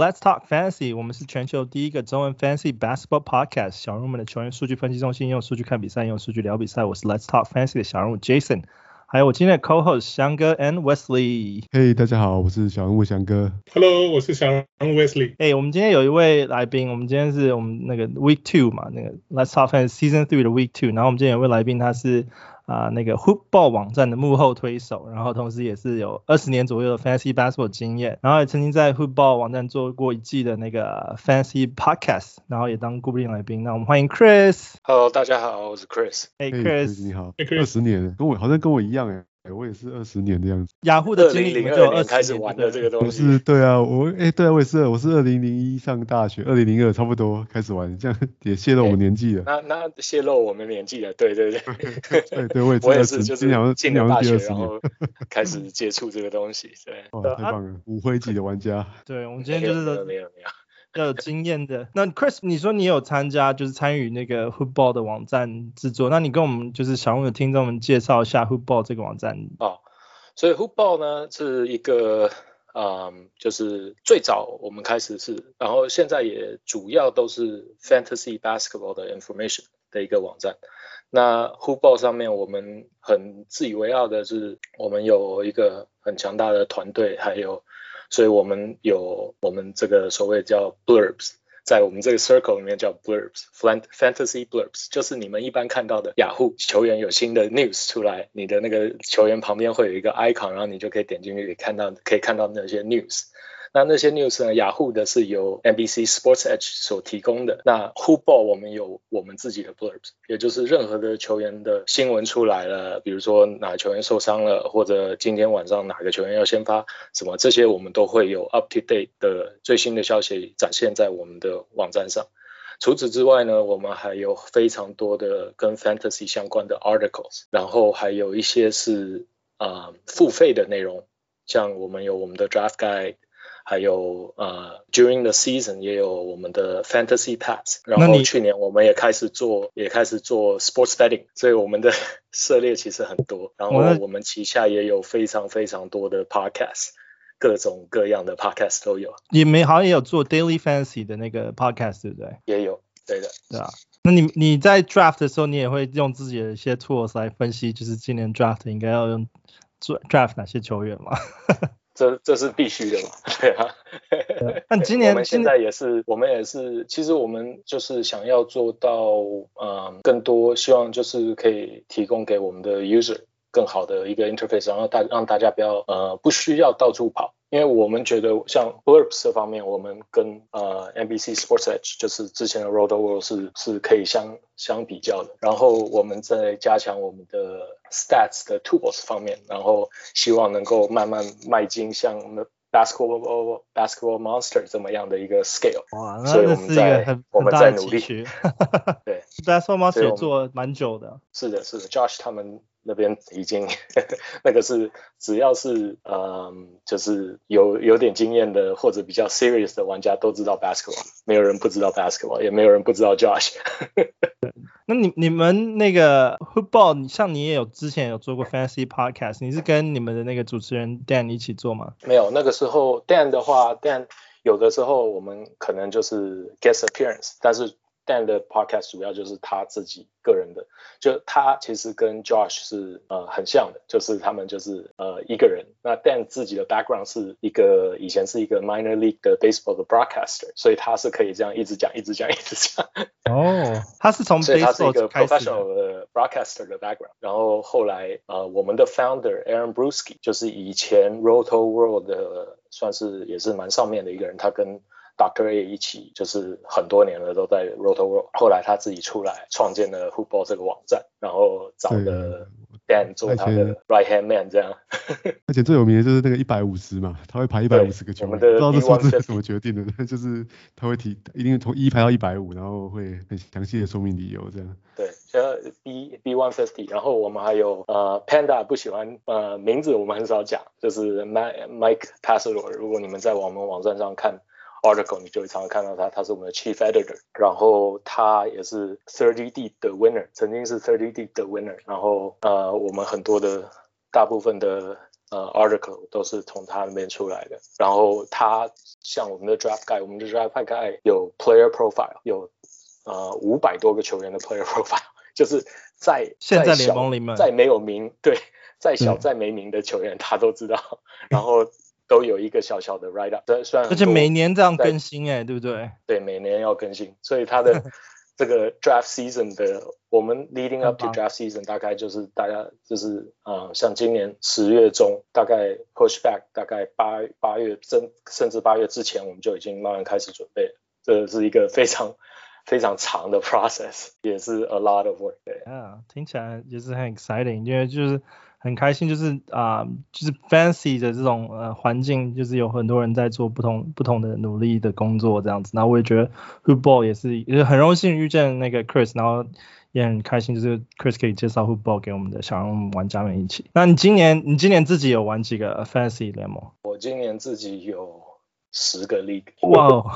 Let's talk fantasy. 我们是全球第一个中文 fantasy basketball podcast。小人物们的球员数据分析中心，用数据看比赛，用数据聊比赛。我是 Let's talk fantasy 的小人物 Jason，还有我今天的 co-host 翔哥 and Wesley。Hey，大家好，我是小人物翔哥。Hello，我是小人物 Wesley。哎，我们今天有一位来宾，我们今天是我们那个 week two 嘛，那个 Let's talk fantasy season three 的 week two。然后我们今天有一位来宾，他是。啊，那个 Hoopball 网站的幕后推手，然后同时也是有二十年左右的 Fantasy Basketball 经验，然后也曾经在 Hoopball 网站做过一季的那个 Fantasy Podcast，然后也当固定来宾。那我们欢迎 Chris。Hello，大家好，我是 Chris。哎，Chris，你好。二十年，跟我好像跟我一样哎。哎，我也是二十年的样子。雅虎的经历就二开始玩的这个东西。不是，对啊，我哎，对啊，我也是，我是二零零一上大学，二零零二差不多开始玩，这样也泄露我们年纪了。那那泄露我们年纪了，对对对。对 对，我也是。我也是，就是进了大学然后 开始接触这个东西，对。哇，太棒了，骨灰级的玩家。对，我们今天就是没有没有。要有经验的。那 Chris，你说你有参加，就是参与那个 Hoopball 的网站制作，那你跟我们就是想问的听众们介绍一下 Hoopball 这个网站。哦，所以 Hoopball 呢是一个，嗯，就是最早我们开始是，然后现在也主要都是 Fantasy Basketball 的 information 的一个网站。那 Hoopball 上面我们很自以为傲的是，我们有一个很强大的团队，还有。所以我们有我们这个所谓叫 blurbs，在我们这个 circle 里面叫 blurbs，fantasy blurbs，就是你们一般看到的雅虎球员有新的 news 出来，你的那个球员旁边会有一个 icon，然后你就可以点进去，可以看到可以看到那些 news。那那些 news 呢？雅虎的是由 NBC Sports Edge 所提供的。那 who ball 我们有我们自己的 blurbs，也就是任何的球员的新闻出来了，比如说哪球员受伤了，或者今天晚上哪个球员要先发什么，这些我们都会有 up to date 的最新的消息展现在我们的网站上。除此之外呢，我们还有非常多的跟 fantasy 相关的 articles，然后还有一些是啊、付费的内容，像我们有我们的 draft guide。还有呃，during the season 也有我们的 fantasy pass，然后去年我们也开始做，也开始做 sports betting，所以我们的 涉猎其实很多。然后我们旗下也有非常非常多的 podcast，各种各样的 podcast 都有。你们好像也有做 daily fantasy 的那个 podcast，对不对？也有，对的，对啊。那你你在 draft 的时候，你也会用自己的一些 tools 来分析，就是今年 draft 应该要用做 draft 哪些球员吗？这这是必须的嘛？对啊。那今年 我们现在也是，我们也是，其实我们就是想要做到，嗯，更多，希望就是可以提供给我们的 user 更好的一个 interface，然后大让大家不要呃不需要到处跑。因为我们觉得像 blurbs 这方面，我们跟呃 NBC Sports Edge 就是之前的 Road World 是是可以相相比较的。然后我们在加强我们的 stats 的 tools 方面，然后希望能够慢慢迈进像 basketball basketball monster 这么样的一个 scale。哇，那这是一个很我们在努力。对，basketball monster 做蛮久的。是的，是的，Josh 他们。那边已经 那个是只要是嗯，就是有有点经验的或者比较 serious 的玩家都知道 basketball，没有人不知道 basketball，也没有人不知道 Josh。那你你们那个 football，像你也有之前有做过 Fantasy Podcast，你是跟你们的那个主持人 Dan 一起做吗？没有，那个时候 Dan 的话，Dan 有的时候我们可能就是 guest appearance，但是。Dan 的 podcast 主要就是他自己个人的，就他其实跟 Josh 是呃很像的，就是他们就是呃一个人。那 Dan 自己的 background 是一个以前是一个 minor league 的 baseball 的 broadcaster，所以他是可以这样一直讲一直讲一直讲。哦，他是从 baseball 所以他是一个 professional 的 broadcaster 的 background。然后后来呃我们的 founder Aaron Bruski 就是以前 Rotoworld 的算是也是蛮上面的一个人，他跟 Dr. A 一起就是很多年了，都在 Rotoworld。后来他自己出来创建了 Football 这个网站，然后找了 Dan 做他的 Right Hand Man 这样。而且最有名的就是那个一百五十嘛，他会排一百五十个球，不知道这数字是怎么决定的，就是他会提一定从一排到一百五，然后会很详细的说明理由这样。对，像 B B one fifty，然后我们还有呃 Panda 不喜欢呃名字我们很少讲，就是 Mike Passador。如果你们在我们网站上看。Article 你就会常常看到他，他是我们的 chief editor，然后他也是 thirty deep 的 winner，曾经是 thirty deep 的 winner，然后呃我们很多的大部分的呃 article 都是从他那边出来的。然后他像我们的 draft guide，我们的 draft guide 有 player profile，有呃五百多个球员的 player profile，就是在现在联盟里面再没有名，对，再小再没名的球员他都知道，然后都有一个小小的 write up，虽然而且每年这样更新哎，对不对？对，每年要更新，所以它的。这个 draft season 的，我们 leading up to draft season 大概就是大家就是啊、呃，像今年十月中，大概 push back，大概八八月甚甚至八月之前，我们就已经慢慢开始准备。这是一个非常 非常长的 process，也是 a lot of work。对啊，听起来也是很 exciting，因为就是。很开心，就是啊、呃，就是 fancy 的这种呃环境，就是有很多人在做不同不同的努力的工作这样子。那我也觉得 Hoopball 也是，也是很荣幸遇见那个 Chris，然后也很开心，就是 Chris 可以介绍 Hoopball 给我们的小人物玩家们一起。那你今年你今年自己有玩几个 fancy 联盟？我今年自己有十个 league。哇哦！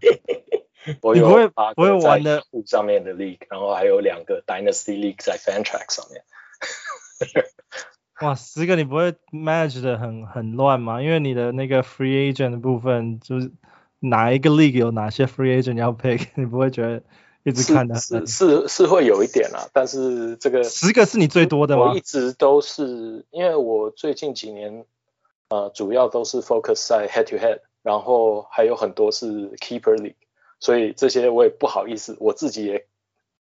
我有八个在上面的 league，然后还有两个 Dynasty League 在 Fantrax 上面。哇，十个你不会 manage 的很很乱吗？因为你的那个 free agent 的部分，就是哪一个 league 有哪些 free agent 要 pick，你不会觉得一直看的是是是，是会有一点啊，但是这个十个是你最多的吗？我一直都是，因为我最近几年呃主要都是 focus 在 head to head，然后还有很多是 keeper league，所以这些我也不好意思，我自己也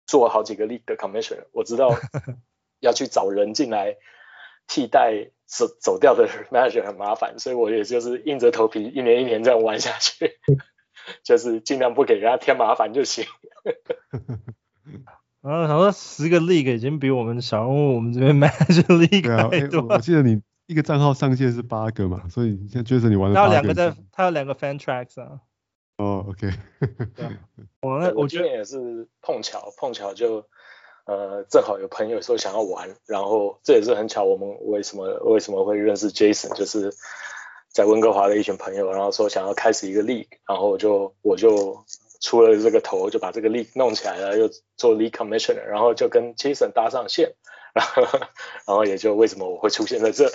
做好几个 league 的 commissioner，我知道 要去找人进来。替代走走掉的 manager 很麻烦，所以我也就是硬着头皮一年一年这样玩下去，就是尽量不给人家添麻烦就行。然后他说十个 league 已经比我们小人物我们这边 manager league 对啊，欸，我记得你一个账号上限是八个嘛，所以现在觉得你玩了他有两个在，他有两个 fan tracks 啊。哦，OK。我那我觉得也是碰巧碰巧就。呃，正好有朋友说想要玩，然后这也是很巧，我们为什么为什么会认识 Jason，就是在温哥华的一群朋友，然后说想要开始一个 league，然后我就我就出了这个头，就把这个 league 弄起来了，又做 league commissioner，然后就跟 Jason 搭上线，然后然后也就为什么我会出现在这，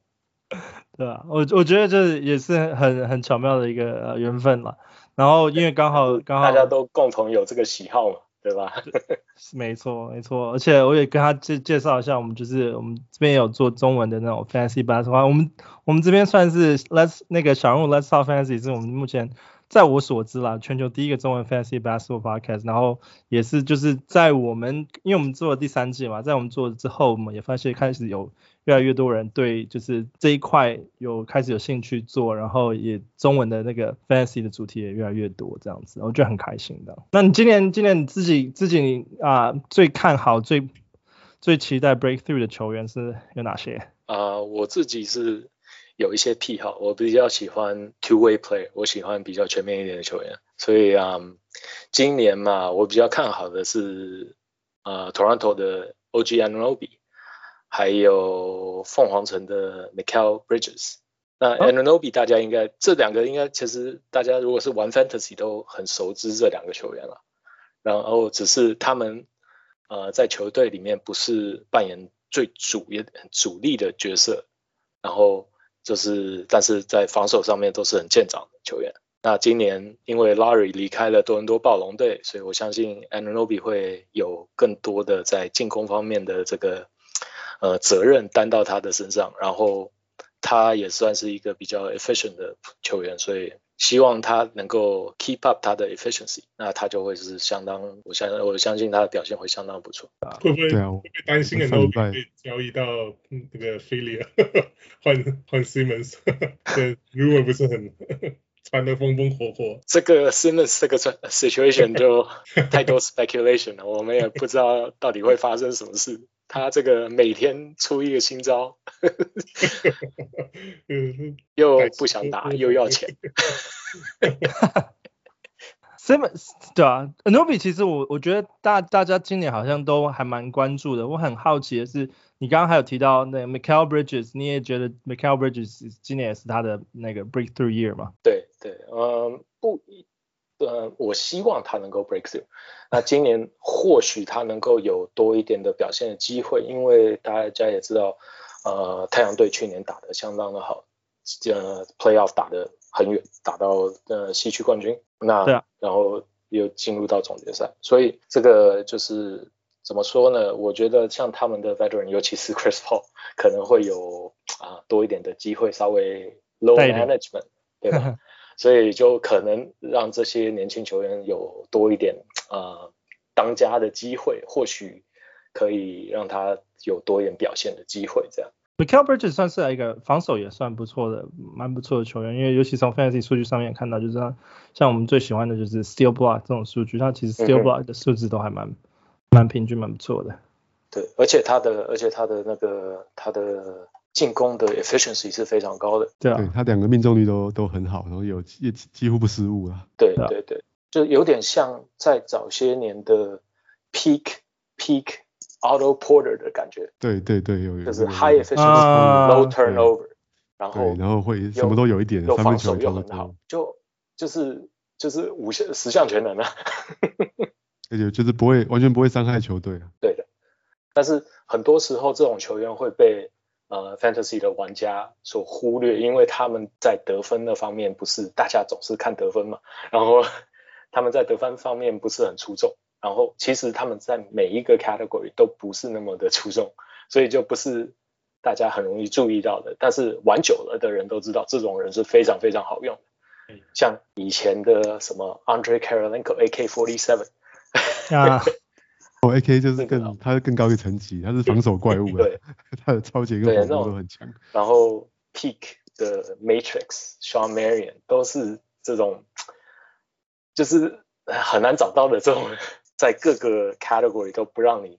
对啊，我我觉得这也是很很巧妙的一个缘分嘛，然后因为刚好刚好大家都共同有这个喜好嘛。对吧？没错，没错，而且我也跟他介介绍一下，我们就是我们这边有做中文的那种 fancy Basketball，我们我们这边算是 Let's 那个小人物 Let's Talk fancy 是我们目前。在我所知啦，全球第一个中文 Fantasy Basketball Podcast，然后也是就是在我们，因为我们做了第三季嘛，在我们做了之后，我们也发现开始有越来越多人对就是这一块有开始有兴趣做，然后也中文的那个 Fantasy 的主题也越来越多这样子，我觉得很开心的。那你今年今年你自己自己啊最看好最最期待 Breakthrough 的球员是有哪些？啊、我自己是。有一些癖好，我比较喜欢 two way player，我喜欢比较全面一点的球员，所以啊、嗯，今年嘛，我比较看好的是呃 Toronto 的 OG Anunoby，还有凤凰城的 Mikal Bridges。那 Anunoby 大家应该、哦、这两个应该其实大家如果是玩 Fantasy 都很熟知这两个球员了，然后只是他们呃在球队里面不是扮演最主要主力的角色，然后。就是，但是在防守上面都是很健长的球员。那今年因为 Larry 离开了多伦多暴龙队，所以我相信 Anunoby 会有更多的在进攻方面的这个呃责任担到他的身上。然后他也算是一个比较 efficient 的球员，所以。希望他能够 keep up 他的 efficiency，那他就会是相当，我相我相信他的表现会相当不错。会不会会不会担心很多被交易到那个 f i l i a 换换 Simmons？对，如果不是很传的风风火火。这个 Simmons 这个 situation 就太多 speculation 了，我们也不知道到底会发生什么事。他这个每天出一个新招，嗯 又不想打又要钱。Simmons 对啊，Anunoby 其实我我觉得大大家今年好像都还蛮关注的。我很好奇的是，你刚刚还有提到那个 Mikal Bridges，你也觉得 Michael Bridges 今年也是他的那个 breakthrough year 吗？对对，嗯，不。呃，我希望他能够 break through。那今年或许他能够有多一点的表现的机会，因为大家也知道，呃，太阳队去年打得相当的好，呃，Playoff 打得很远，打到呃西区冠军，那啊，然后又进入到总决赛，所以这个就是怎么说呢？我觉得像他们的 Veteran，尤其是 Chris Paul，可能会有啊多一点的机会，稍微 low management，对吧？所以就可能让这些年轻球员有多一点呃当家的机会，或许可以让他有多一点表现的机会。这样，Mikal Bridges 算是一个防守也算不错的，蛮不错的球员。因为尤其从 Fantasy 数据上面看到，就是像像我们最喜欢的就是 Steal Block 这种数据，他其实 Steal Block 的数字都还蛮蛮、嗯、平均，蛮不错的。对，而且他的而且他的那个他的。进攻的 efficiency 是非常高的，对啊，他两个命中率都都很好，然后有也几乎不失误啊。对对对，就有点像在早些年的 peak peak Otto Porter 的感觉。对对对，有有。就是 high efficiency，low turnover，然后然后会什么都有一点，防守又很好，就就是就是五项十项全能啊。而且就是不会完全不会伤害球队啊。对的，但是很多时候这种球员会被。呃，Fantasy 的玩家所忽略，因为他们在得分那方面不是大家总是看得分嘛，然后他们在得分方面不是很出众，然后其实他们在每一个 category 都不是那么的出众，所以就不是大家很容易注意到的。但是玩久了的人都知道，这种人是非常非常好用的，像以前的什么 Andre Karolinko AK47 啊。哦，AK 就是更，他是更高一个层级，他是防守怪物，对，他的超级跟防守都很强。然后 Peak 的 Matrix，Shawn Marion 都是这种，就是很难找到的这种，在各个 category 都不让你，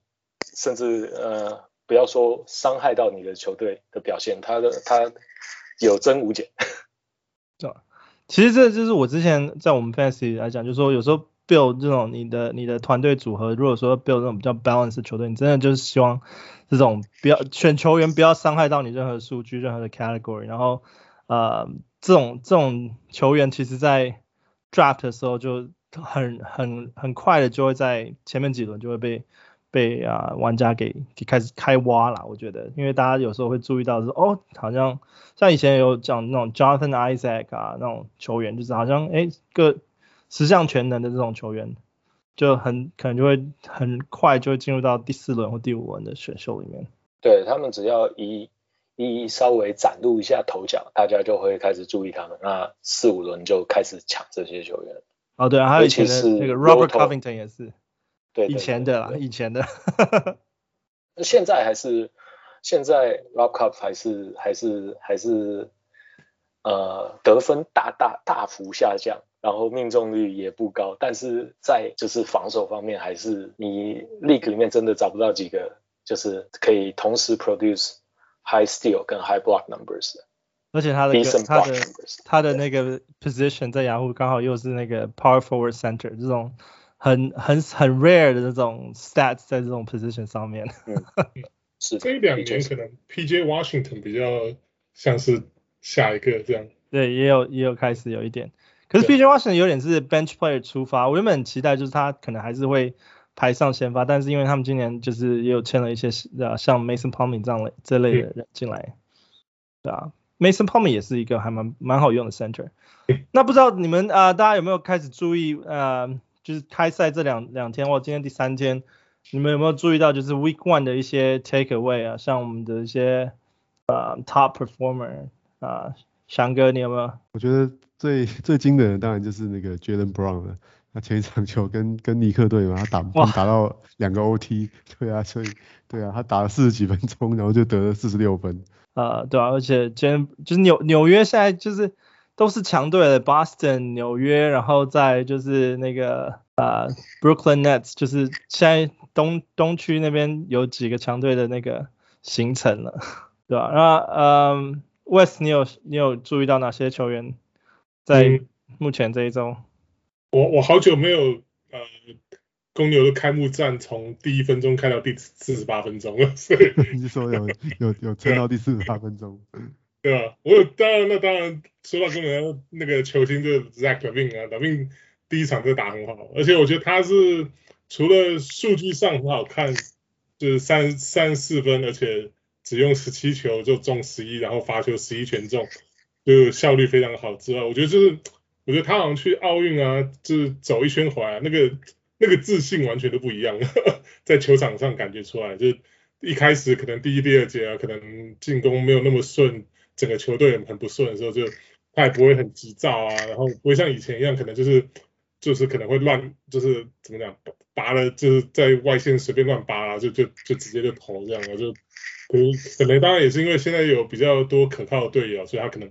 甚至呃不要说伤害到你的球队的表现，他的他有增无减。对，其实这就是我之前在我们 Fantasy 来讲，就是说有时候。Build 这种你的你的团队组合，如果说 build 这种比较 balance 的球队，你真的就是希望这种不要选球员不要伤害到你任何数据、任何的 category，然后呃这种这种球员其实在 draft 的时候就很很很快的就会在前面几轮就会被被啊、玩家给给开始开挖了，我觉得，因为大家有时候会注意到说哦，好像像以前有讲那种 Jonathan Isaac 啊那种球员，就是好像哎个。十项全能的这种球员，就很可能就会很快就会进入到第四轮或第五轮的选秀里面。对，他们只要一一稍微展露一下头角，大家就会开始注意他们。那四五轮就开始抢这些球员。哦，对啊，还有以前的那个 Robert Covington 也是，对，以前的啦，以前的。那现在还是现在 Rob Cup 还是还是还是呃得分大大大幅下降。然后命中率也不高，但是在就是防守方面，还是你 league 里面真的找不到几个就是可以同时 produce high steal 跟 high block numbers 的。而且他的他的他的那个 position 在雅虎刚好又是那个 power forward center 这种很很很 rare 的这种 stats 在这种 position 上面。嗯，是这一两年可能 PJ Washington 比较像是下一个这样。对，也有也有开始有一点。可是 PJ Washington 有点是 bench player 出发，我原本很期待就是他可能还是会排上先发，但是因为他们今年就是也有签了一些呃像 Mason Plumlee 这样类这类的人进来，对啊，Mason Plumlee 也是一个还蛮蛮好用的 center。那不知道你们啊、呃、大家有没有开始注意呃就是开赛这两两天或今天第三天，你们有没有注意到就是 Week One 的一些 take away 啊，像我们的一些呃 top performer 啊，翔哥你有没有？我觉得。最 最惊人的当然就是那个 Jaylen Brown 了，他前一场球跟跟尼克队嘛，他打他打到两个 OT，对啊，所以对啊，他打了四十几分钟，然后就得了四十六分。啊，对啊，而且 Jaylen 就是纽纽约现在就是都是强队的，Boston、纽约，然后再就是那个啊 Brooklyn Nets，就是现在东东区那边有几个强队的那个形成了，对吧？那嗯，West，你有你有注意到哪些球员？在目前这一周，嗯、我我好久没有呃公牛的开幕战从第一分钟开到第四十八分钟了，所以 你说有有有撑到第四十八分钟，对吧？我有当然那当然说到公牛那个球星就是 Zach LaVine 啊，LaVine 第一场就打很好，而且我觉得他是除了数据上很好看，就是三三四分，而且只用十七球就中十一，然后罚球十一全中，就效率非常好之外，我觉得就是我觉得他好像去奥运啊，就是走一圈回来，那个那个自信完全都不一样，在球场上感觉出来，就一开始可能第一、第二节啊，可能进攻没有那么顺，整个球队很不顺的时候，就他也不会很急躁啊，然后不会像以前一样，可能就是。就是可能会乱，就是怎么讲，拔了就是在外线随便乱拔啊，就就就直接就投这样了，就可能可能当然也是因为现在有比较多可靠的队友，所以他可能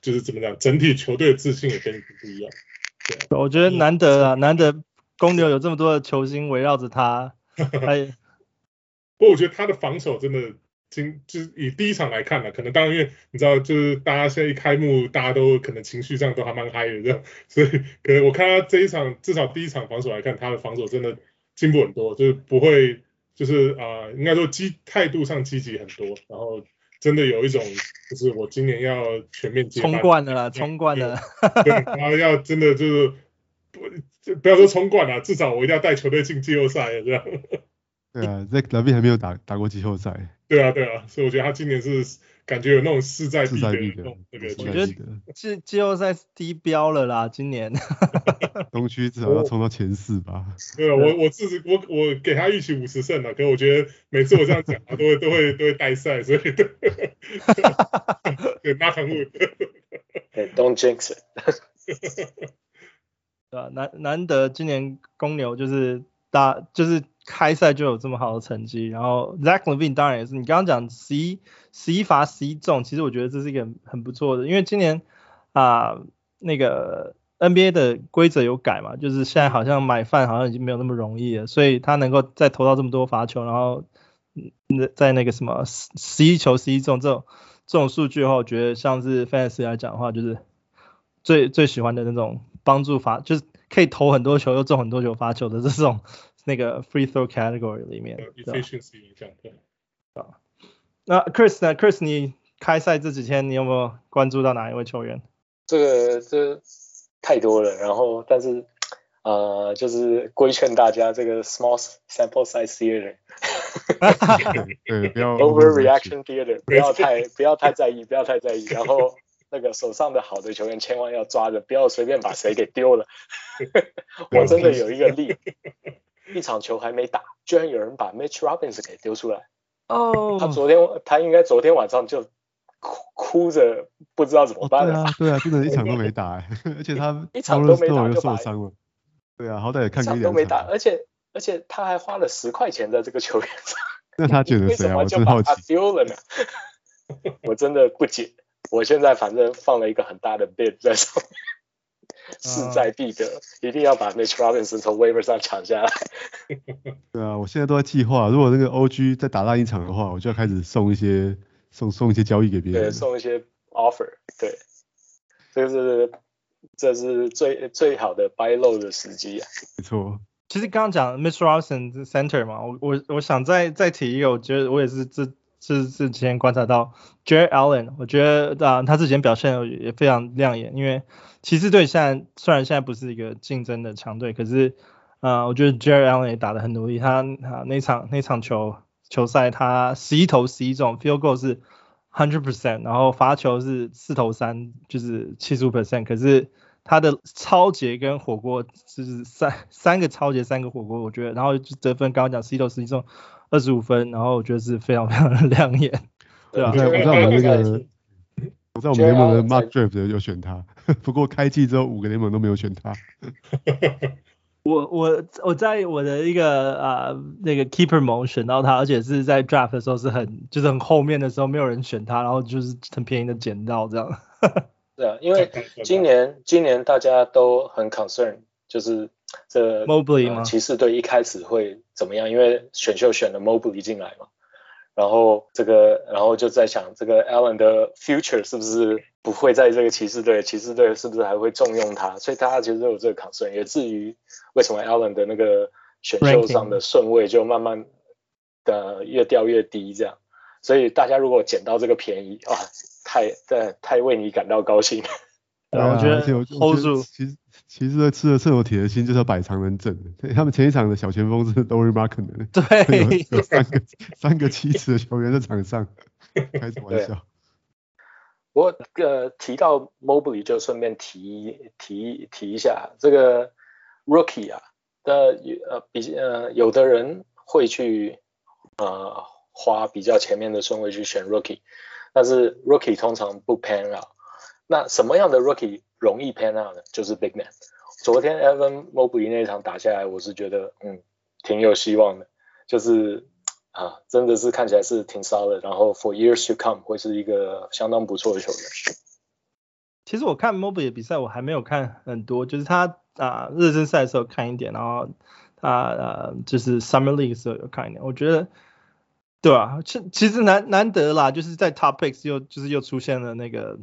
就是怎么讲，整体球队的自信也跟不一样。对，我觉得难得啊，难得公牛有这么多的球星围绕着他。哎，不过我觉得他的防守真的。今就是以第一场来看呢，可能当然因为你知道，就是大家现在一开幕，大家都可能情绪上都还蛮嗨的这样，所以可能我看他这一场至少第一场防守来看，他的防守真的进步很多，就是不会就是啊、呃，应该说积态度上积极很多，然后真的有一种就是我今年要全面接冲冠了啦，冲冠了，对，然后要真的就是不不要说冲冠了，至少我一定要带球队进季后赛这样。对啊，Zach LaVine 还没有打打过季后赛。对啊，对啊，所以我觉得他今年是感觉有那种势在必得的那个。我觉得季季后赛低标了啦，今年。东区至少要冲到前四吧。对啊，我我自己我我给他预期五十胜了，可是我觉得每次我这样讲，他都会都会都会带赛，所以。对，Knock on wood。Don't jinx it。对啊，难难得今年公牛就是大就是。开赛就有这么好的成绩，然后 Zach Levine 当然也是。你刚刚讲十一十一罚十一中，其实我觉得这是一个很不错的，因为今年啊、那个 NBA 的规则有改嘛，就是现在好像买饭好像已经没有那么容易了，所以他能够再投到这么多罚球，然后那在那个什么十一球十一中这种这种数据的话，我觉得像是 Fans 来讲的话，就是最最喜欢的那种帮助罚，就是可以投很多球又中很多球罚球的这种。那个 free throw category 里面，对，efficiency 影响对。啊，那 Chris 呢？Chris，你开赛这几天你有没有关注到哪一位球员？这个这太多了，然后但是呃，就是规劝大家这个 small sample size theater，对，不要 overreaction theater，不要太不要太在意，不要太在意，然后那个手上的好的球员千万要抓着，不要随便把谁给丢了。我真的有一个例。一场球还没打，居然有人把 Mitch Robinson 给丢出来。哦、oh.，他昨天他应该昨天晚上就哭哭着不知道怎么办了。Oh, 对啊，对啊，真的 一场都没打，而且他一场都没打就受伤了。对啊，好歹也看个一两场。都没打，而且而且他还花了十块钱在这个球员上。那他觉得谁啊？我真好奇。丢了呢？我真的不解。我现在反正放了一个很大的 bid 在上面。势在必得，一定要把 Mitch Robinson 从 waiver 上抢下来。对啊，我现在都在计划，如果那个 OG 再打烂一场的话，我就要开始送一些送送一些交易给别人。对，送一些 offer。对，这是这是最最好的 buy low 的时机啊。没错。其实刚刚讲 Mitch Robinson center 嘛，我我我想再再提一个，我觉得我也是这这之前观察到 Jarrett Allen，我觉得啊他之前表现也非常亮眼，因为。骑士队现在虽然现在不是一个竞争的强队，可是啊、呃，我觉得 Jarrett Allen 也打得很努力。他啊那场那场球球赛，他十一投十一中，field goal 是 hundred percent，然后罚球是四投三，就是七十五 percent。可是他的抄截跟火锅就是三三个抄截三个火锅，我觉得，然后得分刚刚讲十一投十一中二十五分，然后我觉得是非常非常的 亮眼，对啊？我在我们那个我。在我们联盟的 Mark Draft 有选他，不过开季之后五个联盟都没有选他。我我我在我的一个啊、呃、那个 Keeper 盟选到他，而且是在 Draft 的时候是很就是很后面的时候没有人选他，然后就是很便宜的捡到这样。对啊，因为今年今年大家都很 concern，就是这 Mobley 吗？骑士队一开始会怎么样？因为选秀选了 Mobley 进来嘛。然后这个，然后就在想，这个 Allen 的 future 是不是不会在这个骑士队？骑士队是不是还会重用他？所以大家其实都有这个 concern，也至于为什么 Allen 的那个选秀上的顺位就慢慢的越掉越低这样。所以大家如果捡到这个便宜哇，太太太为你感到高兴。对，我觉得 hold 住。其实其实吃了彻头铁的心就是要摆长人阵的。他们前一场的小前锋是 Lauri Markkanen 对，有三个 三个七尺的球员在场上，开什么玩笑。我呃提到 Mobley 就顺便提提提一下这个 Rookie 啊的呃比呃有的人会去呃花比较前面的顺位去选 Rookie，但是 Rookie 通常不 pan out。那什么样的 Rookie 容易 pan out 呢？就是 Big Man。昨天 Evan Mobley 那一场打下来，我是觉得嗯挺有希望的，就是。啊，真的是看起来是挺骚的，然后 for years to come 会是一个相当不错的球员。其实我看 Mobley 的比赛，我还没有看很多，就是他啊热身赛的时候看一点，然后他呃就是 Summer League 的时候有看一点。我觉得，对啊，其其实难难得啦，就是在 topics 又就是又出现了那个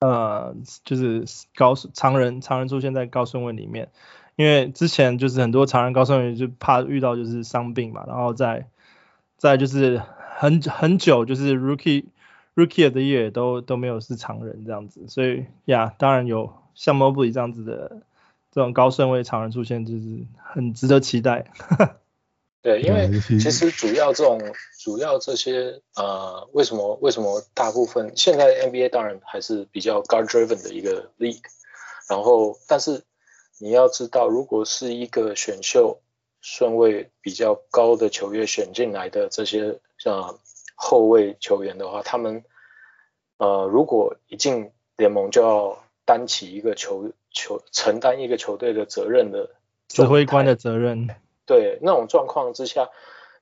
呃就是高常人常人出现在高顺位里面，因为之前就是很多常人高顺位就怕遇到就是伤病嘛，然后在在就是很很久，就是 rookie rookie of the year 都都没有是常人这样子，所以呀当然有像 Mobley 这样子的这种高顺位常人出现，就是很值得期待。对，因为其实主要这种主要这些呃，为什么为什么大部分现在 NBA 当然还是比较 guard driven 的一个 league，然后但是你要知道，如果是一个选秀。顺位比较高的球员选进来的这些像后卫球员的话，他们呃如果一进联盟就要担起一个球球承担一个球队的责任的指挥官的责任，对那种状况之下，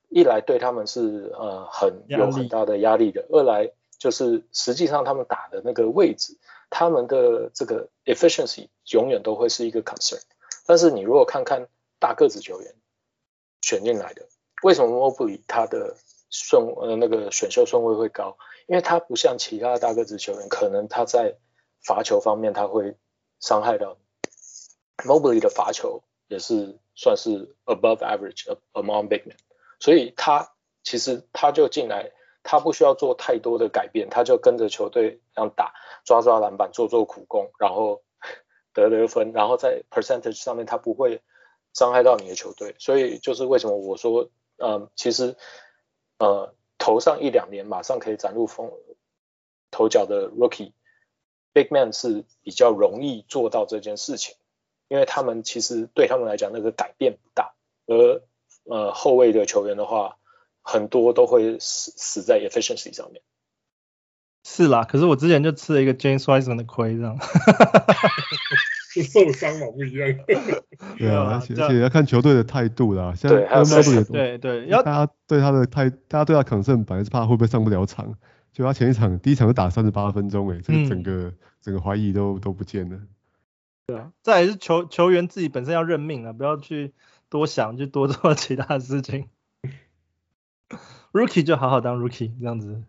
一来对他们是呃很有很大的压力的，二来就是实际上他们打的那个位置，他们的这个 efficiency 永远都会是一个 concern。但是你如果看看大个子球员。选进来的，为什么 Mobley 他的顺呃那个选秀顺位会高？因为他不像其他大个子球员，可能他在罚球方面他会伤害到 Mobley 的罚球也是算是 above average among big men，所以他其实他就进来，他不需要做太多的改变，他就跟着球队这样打，抓抓篮板，做做苦工，然后得得分，然后在 percentage 上面他不会。伤害到你的球队，所以就是为什么我说，呃，其实，呃，头上一两年马上可以崭露风头角的 Rookie，Big Man 是比较容易做到这件事情，因为他们其实对他们来讲那个改变不大，而呃后卫的球员的话，很多都会死死在 efficiency 上面。是啦，可是我之前就吃了一个 James Wiseman 的亏，这样。受伤了，不一样。对啊，而且而且要看球队的态度啦。像对，对对，要大家对他的态，大家对他 concern 本来是怕会不会上不了场。就他前一场第一场就打三十八分钟，哎，这个整个、嗯、整个怀疑都都不见了。对啊，再来是球球员自己本身要认命啊，不要去多想，就多做其他事情。Rookie 就好好当 Rookie 这样子。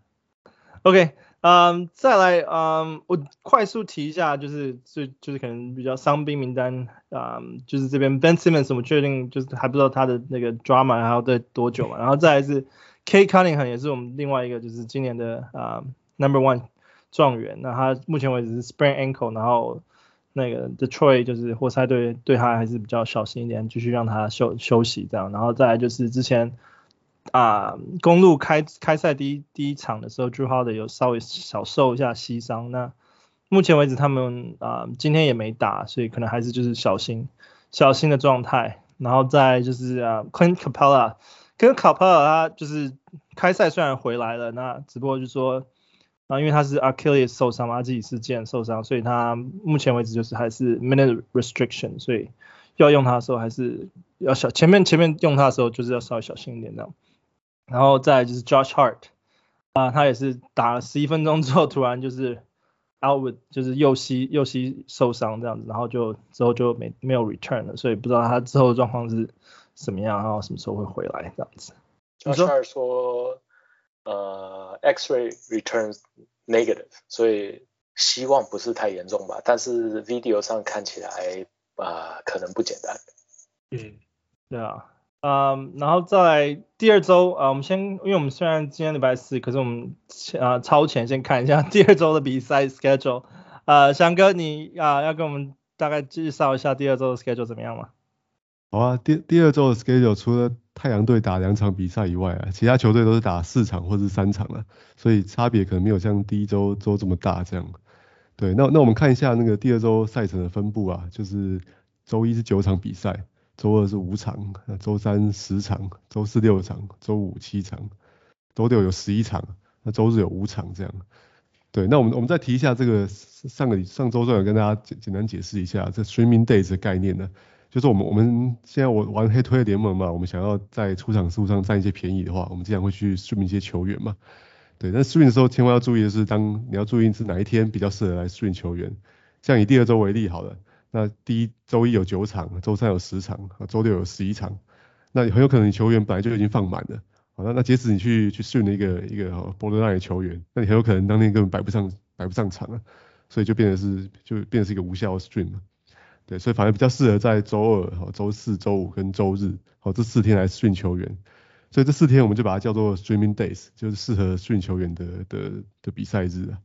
OK。嗯，再来，嗯，我快速提一下，就是最就是可能比较伤兵名单，嗯，就是这边 Ben Simmons 我们确定就是还不知道他的那个 drama 还要再多久嘛，然后再来是 K Cunningham 也是我们另外一个就是今年的啊、嗯、Number One 状元，那他目前为止是 Sprain Ankle，然后那个 Detroit 就是活塞队对他还是比较小心一点，继续让他休休息这样，然后再来就是之前。啊，公路开开赛第一第一场的时候，Jewell 有稍微小受一下膝伤。那目前为止他们啊今天也没打，所以可能还是就是小心小心的状态。然后再就是啊，Clint Capella 跟 Capella 他就是开赛虽然回来了，那只不过就是说啊，因为他是 Achilles 受伤嘛，他自己是腱受伤，所以他目前为止就是还是 minute restriction，所以要用他的时候还是要小前面前面用他的时候就是要稍微小心一点这样。然后再来就是 Josh Hart 啊，他也是打了十一分钟之后，突然就是 out with 就是右膝右膝受伤这样子，然后就之后就没没有 return 了，所以不知道他之后的状况是什么样，然后什么时候会回来这样子。Josh Hart 说，呃，X-ray returns negative，所以希望不是太严重吧，但是 video 上看起来啊、呃，可能不简单。嗯，对啊。嗯然后在第二周啊，我们先，因为我们虽然今天礼拜四，可是我们啊超前先看一下 第二周的比赛 schedule。呃，翔哥你啊要跟我们大概介绍一下第二周的 schedule 怎么样吗？好啊，第第二周的 schedule 除了太阳队打两场比赛以外啊，其他球队都是打四场或是三场了，所以差别可能没有像第一周周这么大这样。对，那那我们看一下那个第二周赛程的分布啊，就是周一是九场比赛，周二是五场，周三十场，周四六场，周五七场，周六有十一场，那周日有五场这样。对，那我们我们再提一下这个上个上周就有跟大家简简单解释一下这 streaming days 的概念呢，就是我们我们现在我玩黑推联盟嘛，我们想要在出场数上占一些便宜的话，我们经常会去 stream 一些球员嘛。对，但 stream 的时候千万要注意的是，当你要注意是哪一天比较适合来 stream 球员。像以第二周为例好了，那第一周一有九场，周三有十场，周六有十一场，那很有可能你球员本来就已经放满了，好，那那即使你去去 stream 一个一个 borderline 的球员，那你很有可能当天根本摆不上摆不上场了，所以就变成是就变成是一个无效的 stream。对，所以反而比较适合在周二、好周四周五跟周日，好这四天来训球员。所以这四天我们就把它叫做 streaming days，就是适合训球员的的的比赛日啊。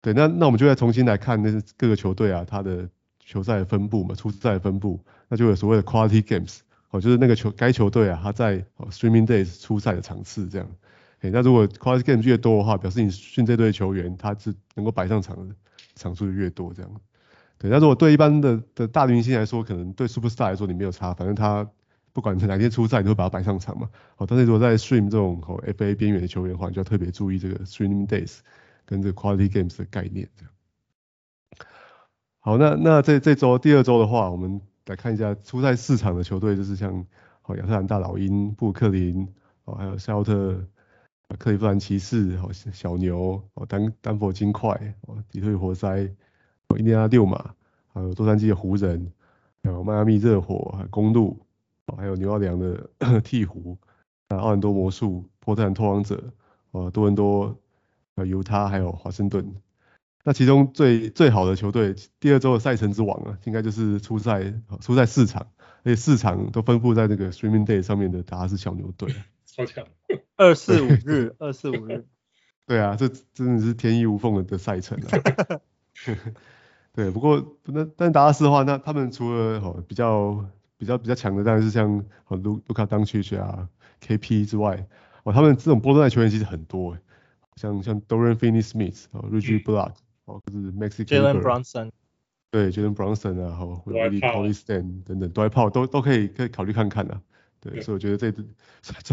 对，那那我们就再重新来看那各个球队啊，它的球赛的分布嘛，初赛的分布，那就有所谓的 quality games，哦，就是那个球该球队啊，它在 streaming days 初赛的场次这样。诶，那如果 quality games 越多的话，表示你训这队球员他是能够摆上场的场数就越多这样。对，那如果对一般的的大明星来说，可能对 superstar 来说你没有差，反正他。不管是哪天出赛，你都会把它摆上场嘛。好，但是如果在 stream 这种哦 FA 边缘的球员的话，你就要特别注意这个 stream days 跟这个 quality games 的概念。这样。好，那那这这周第二周的话，我们来看一下出赛四场的球队，就是像哦亚特兰大老鹰、布鲁克林哦，还有夏洛特、克利夫兰骑士、哦小牛、哦丹丹佛金块、哦底特律活塞、印第安纳溜马，还有洛杉矶的湖人，还有迈阿密热火、还有公路。还有纽奥良的 鹈鹕，啊，奥兰多魔术、波特兰拓荒者，呃，多伦多、呃，犹他，还有华盛顿。那其中最最好的球队，第二周的赛程之王啊，应该就是出赛出赛四场，而且四场都分布在那个 streaming day 上面的，达拉斯小牛队。超强。二四五日，二四五日。对啊，这真的是天衣无缝的的赛程啊。对，不过那但达拉斯的话，那他们除了哦比较。比较比较强的当然是像和卢卢卡当区区啊，KP 之外，哦，他们这种波段的球员其实很多，像像 Dorian Finney-Smith 哦，Reggie Bullock 哦，就是 Maxi Jalen Brunson，对，Jalen Brunson 啊，哦 Willie Cauley-Stein 等等，都在炮都都可以可以考虑看看的，对，对。所以我觉得这支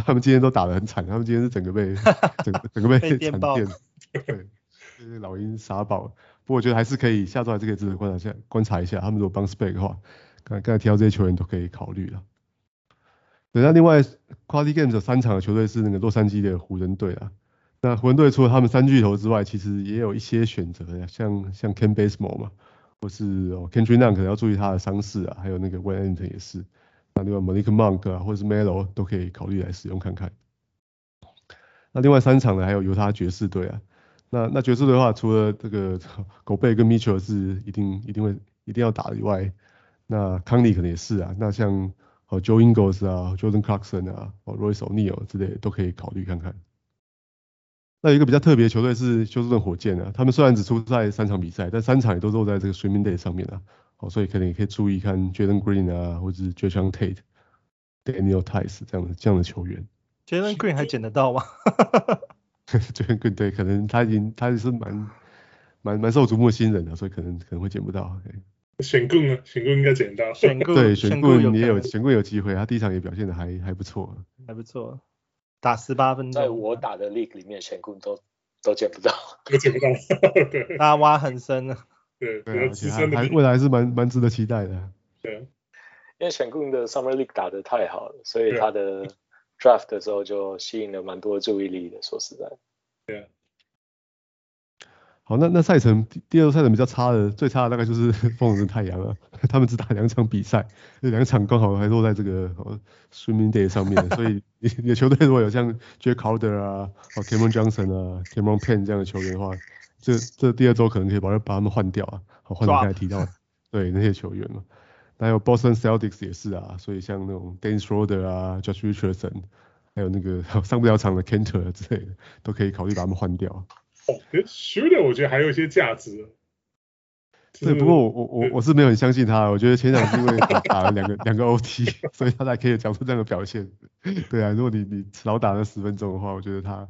他们今天都打得很惨，他们今天是整个被 整个整个被惨电，对，就是老鹰傻宝，不过我觉得还是可以下周还是可以值得观察一下观察一下，他们如果 bounce back 的话。刚刚才提到这些球员都可以考虑了。等下另外 Quality Games 有三场的球队是那个洛杉矶的湖人队啊。那湖人队除了他们三巨头之外，其实也有一些选择的，像像 Ken b a s e m o r e 嘛，或是哦 Kendrick Nunn 可能要注意他的伤势啊，还有那个 Wayne Enton 也是。那另外 Malik Monk 啊，或者是 Melo 都可以考虑来使用看看。那另外三场呢，还有犹他爵士队啊。那那爵士的话，除了这个 狗贝跟 Mitchell 是一定一定会一定要打以外，那康利可能也是啊，那像哦 Joe Ingles 啊，Jordan Clarkson 啊，哦 Royce O'Neal 之类的都可以考虑看看。那一个比较特别的球队是休斯顿火箭啊，他们虽然只出赛三场比赛，但三场也都落在这个 Swimming day 上面啊，哦，所以可能也可以注意看 Jalen Green 啊，或者是 Jae'Sean Tate、Daniel Theis 这样的这样的球员。Jalen Green 还捡得到吗 Jalen Green 对，可能他已经他也是蛮蛮蛮受瞩目的新人的，所以可能可能会捡不到。选棍啊？选棍应该捡到。选棍对，选棍也有选棍有机会，他第一场也表现的还还不错，还不错，打十八分钟。在我打的 league 里面，选棍都都捡不到，都捡不到。对，他挖很深啊。对，对，而且还还未来还是蛮蛮值得期待的。对，因为选棍的 summer league 打得太好了，所以他的 draft 的时候就吸引了蛮多注意力的。说实在，对。好，那那赛程第第二赛程比较差的，最差的大概就是凤凰跟太阳了，他们只打两场比赛，这两场刚好还落在这个哦 streaming day 上面，所以你 你的球队如果有像 Jae Crowder 啊、哦 Cameron Johnson 啊、Cameron Payne 这样的球员的话，这这第二周可能可以把把他们换掉啊，好换成刚才提到的对那些球员嘛，还有 Boston Celtics 也是啊，所以像那种 Dennis Schroeder 啊、Josh Richardson，还有那个 上不了场的 Cantor 之类的，都可以考虑把他们换掉。哦，Shooter 我觉得还有一些价值。就是、对，不过我我我我是没有很相信他，我觉得前场是因为打，打了两个 两个 OT，所以他才可以讲出这样的表现。对啊，如果你你少打了十分钟的话，我觉得他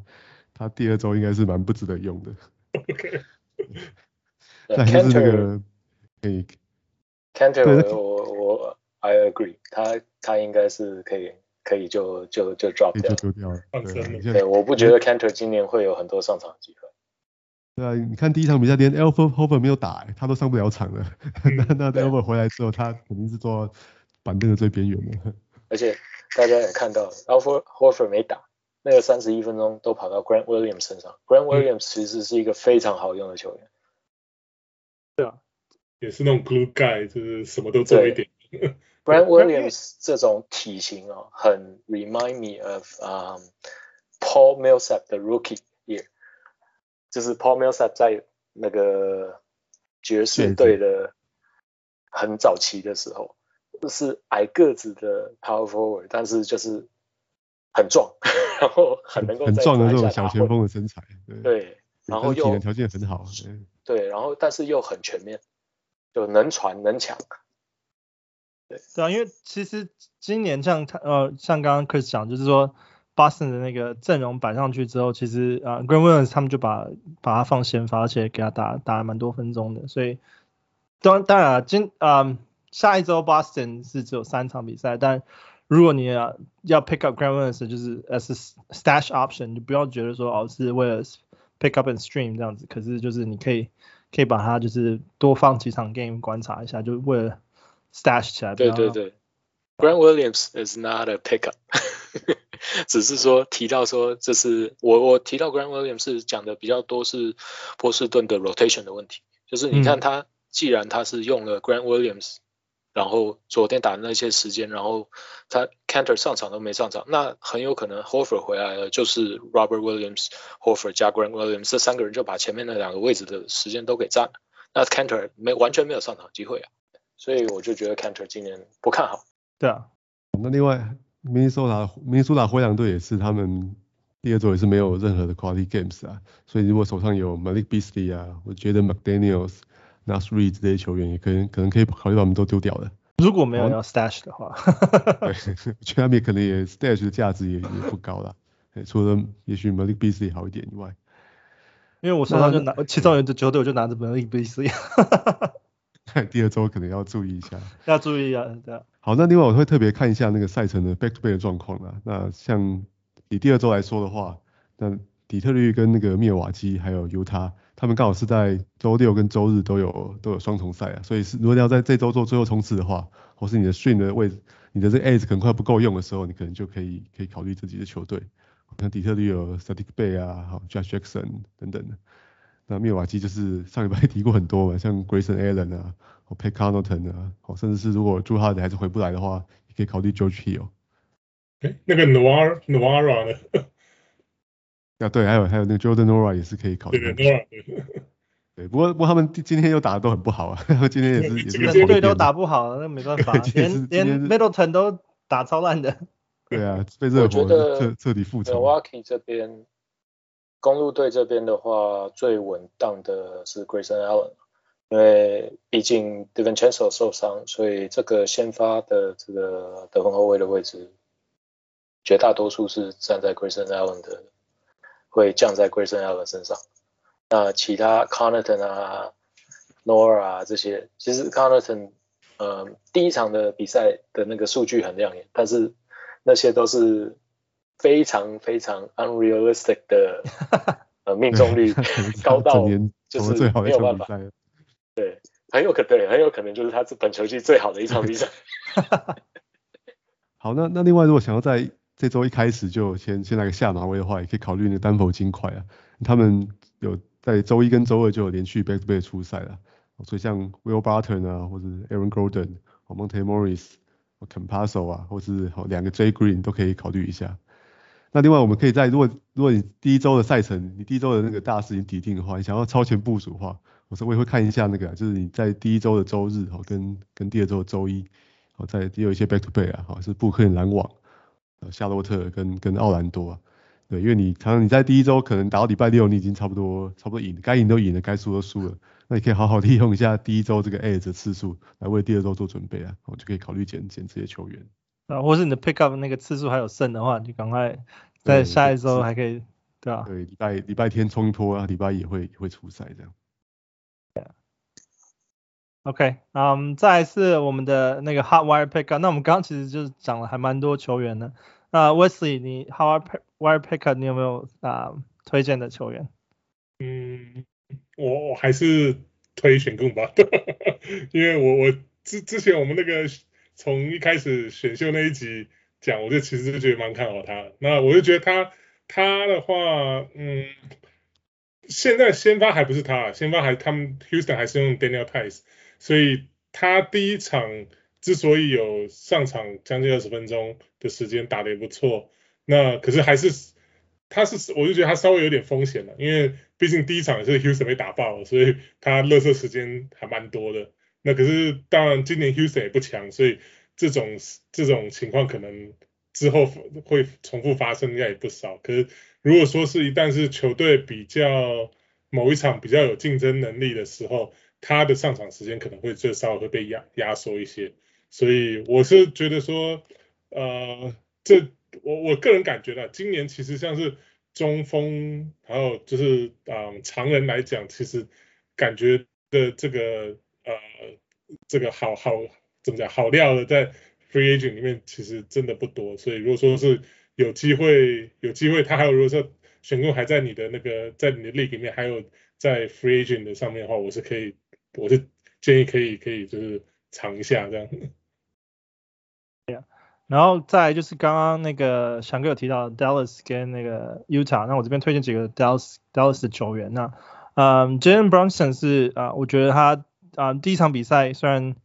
他第二周应该是蛮不值得用的。OK。但就是那个可以。I agree，他他应该是可以可以就就就 drop 掉。就丢掉了。对，对，我不觉得 Cantor 今年会有很多上场机会。对啊，你看第一场比赛连 Al Horford 没有打，欸，他都上不了场了。嗯、那那 Al Horford 回来之后，他肯定是坐板凳的最边缘的。而且大家也看到，Al Horford 没打，那个三十一分钟都跑到 Grant Williams 身上。Grant Williams 其实是一个非常好用的球员。嗯、对啊，也是那种 glue guy，就是什么都做一点。Grant Williams 这种体型哦，很 remind me of、um, Paul Millsap 的 rookie year。就是 Paul Millsap 在那个爵士队的很早期的时候，是矮个子的 Power Forward，但是就是很壮，然后很能够很壮的这种小前锋的身材，对，对然后又体能条件很好，对，对，然后但是又很全面，就能传能抢，对，对啊，因为其实今年像他呃像刚刚 Chris 讲，就是说。Boston 的那个阵容摆上去之后，其实啊、，Grant Williams 他们就把把他放先发，而且给他打打了蛮多分钟的。所以当当然，今啊、下一周 Boston 是只有三场比赛，但如果你要要 pick up Grant Williams，就是 as stash option，你不要觉得说哦是为了 pick up and stream 这样子，可是就是你可以可以把它就是多放几场 game 观察一下，就为了 stash 起来。对对对，Grant Williams is not a pick up。只是说提到说，这是我我提到 Grant Williams 是讲的比较多是波士顿的 rotation 的问题，就是你看他既然他是用了 Grant Williams，然后昨天打的那些时间，然后他 Canter 上场都没上场，那很有可能 Horford 回来了，就是 Robert Williams、Horford 加 Grant Williams 这三个人就把前面那两个位置的时间都给占了，那 Cantor 没完全没有上场机会啊，所以我就觉得 Canter 今年不看好。对啊，那另外。明尼苏达，明尼苏达灰狼队也是，他们第二周也是没有任何的 quality games 啊，所以如果手上有 Malik Beasley 啊，我觉得 McDaniels、Naz Reid 这些球员也可能可能可以考虑把他们都丢掉的。如果没有要 stash 的话，对，我觉得他们也可能也 stash 的价值也也不高了，除了也许 Malik Beasley 好一点以外，因为我手上就拿，其中有一支球队我就拿着 Malik Beasley，第二周可能要注意一下，要注意啊，对啊。好，那另外我会特别看一下那个赛程的 back to back 的状况啦。那像以第二周来说的话，那底特律跟那个密尔瓦基还有犹他，他们刚好是在周六跟周日都有都有双重赛啊。所以是如果你要在这周做最后冲刺的话，或是你的 string 的位置，你的这个 edge 可能快不够用的时候，你可能就可以可以考虑自己的球队。像底特律有 Static Bay 啊，好 Josh Jackson 等等的。那密尔瓦基就是上礼拜提过很多嘛，像 Grayson Allen 啊。或 Pat Connaughton 啊，哦，甚至是如果 Jrue Holiday 还是回不来的话，也可以考虑 George Hill。哎，那个 Noir Noir 呢？啊，对，还有还有那个 Jordan Nwora 也是可以考虑。对，对，不过不过他们今天又打的都很不好啊，今天也是也是。全队都打不好，那没办法，连连 Middleton 都打超烂的。对啊，被热火彻彻底覆仇。Milwaukee 这边，公路队这边的话，最稳当的是 Grayson Allen。因为毕竟 DiVincenzo 受伤，所以这个先发的这个得分后卫的位置，绝大多数是站在 Grayson Allen 的，会降在 Grayson Allen 身上。那其他 Connaughton 啊、Nora 啊这些，其实 Connaughton 呃第一场的比赛的那个数据很亮眼，但是那些都是非常非常 unrealistic 的呃命中率 高到就是没有办法。对，很有可能，很有可能就是他是本球季最好的一场比赛。好，那那另外，如果想要在这周一开始就先先来个下马威的话，也可以考虑那个丹佛金块啊。他们有在周一跟周二就有连续 back to back 出赛了，所以像 Will Barton 啊，或者 Aaron Gordon、Monte Morris、Campazzo 啊，或是好两个 Jay Green 都可以考虑一下。那另外，我们可以在如果如果你第一周的赛程，你第一周的那个大事已经底定的话，你想要超前部署的话。我稍微会看一下那个，就是你在第一周的周日，哈，跟跟第二周的周一，哦，在也有一些 back to back 啊，好，是布克兰网，呃，夏洛特跟跟奥兰多，对，因为你常常你在第一周可能打到礼拜六，你已经差不多差不多赢，该赢都赢了，该输都输了。那你可以好好利用一下第一周这个 edge 的次数，来为第二周做准备啊。我就可以考虑捡捡这些球员。啊，或是你的 pick up 那个次数还有剩的话，你赶快在下一周还可以，对吧？对，礼拜礼拜天冲一波啊，礼拜一也会也会出赛这样。OK，嗯，再来是我们的那个 hot wire pick up。那我们刚刚其实就是讲了还蛮多球员的。那 Wesley，你 hot wire pick up 你有没有啊推荐的球员？嗯，我我还是推选更吧，因为我我之之前我们那个从一开始选秀那一集讲，我就其实就觉得蛮看好他。那我就觉得他他的话，嗯，现在先发还不是他，先发还他们 Houston 还是用 Daniel Theis。所以他第一场之所以有上场将近二十分钟的时间打得也不错，那可是还是他是我就觉得他稍微有点风险了，因为毕竟第一场也是 Houston 被打爆了，所以他垃圾时间还蛮多的。那可是当然今年 Houston 也不强，所以这种这种情况可能之后会重复发生应该也不少。可是如果说是一旦是球队比较某一场比较有竞争能力的时候，他的上场时间可能会最稍微会被压压缩一些，所以我是觉得说，呃，这我我个人感觉呢，今年其实像是中锋，还有就是嗯常人来讲，其实感觉的这个呃这个好好怎么讲好料的在 free agent 里面其实真的不多，所以如果说是有机会有机会，他还有如果说选秀还在你的那个在你的 league 里面，还有在 free agent 的上面的话，我是可以。我是建议可以可以就是尝一下这样。对啊，然后再就是刚刚那个翔哥有提到 Dallas 跟那个 Utah，那我这边推荐几个 Dallas Dallas 的球员。那嗯 Jalen Brunson 是啊、我觉得他啊、第一场比赛虽然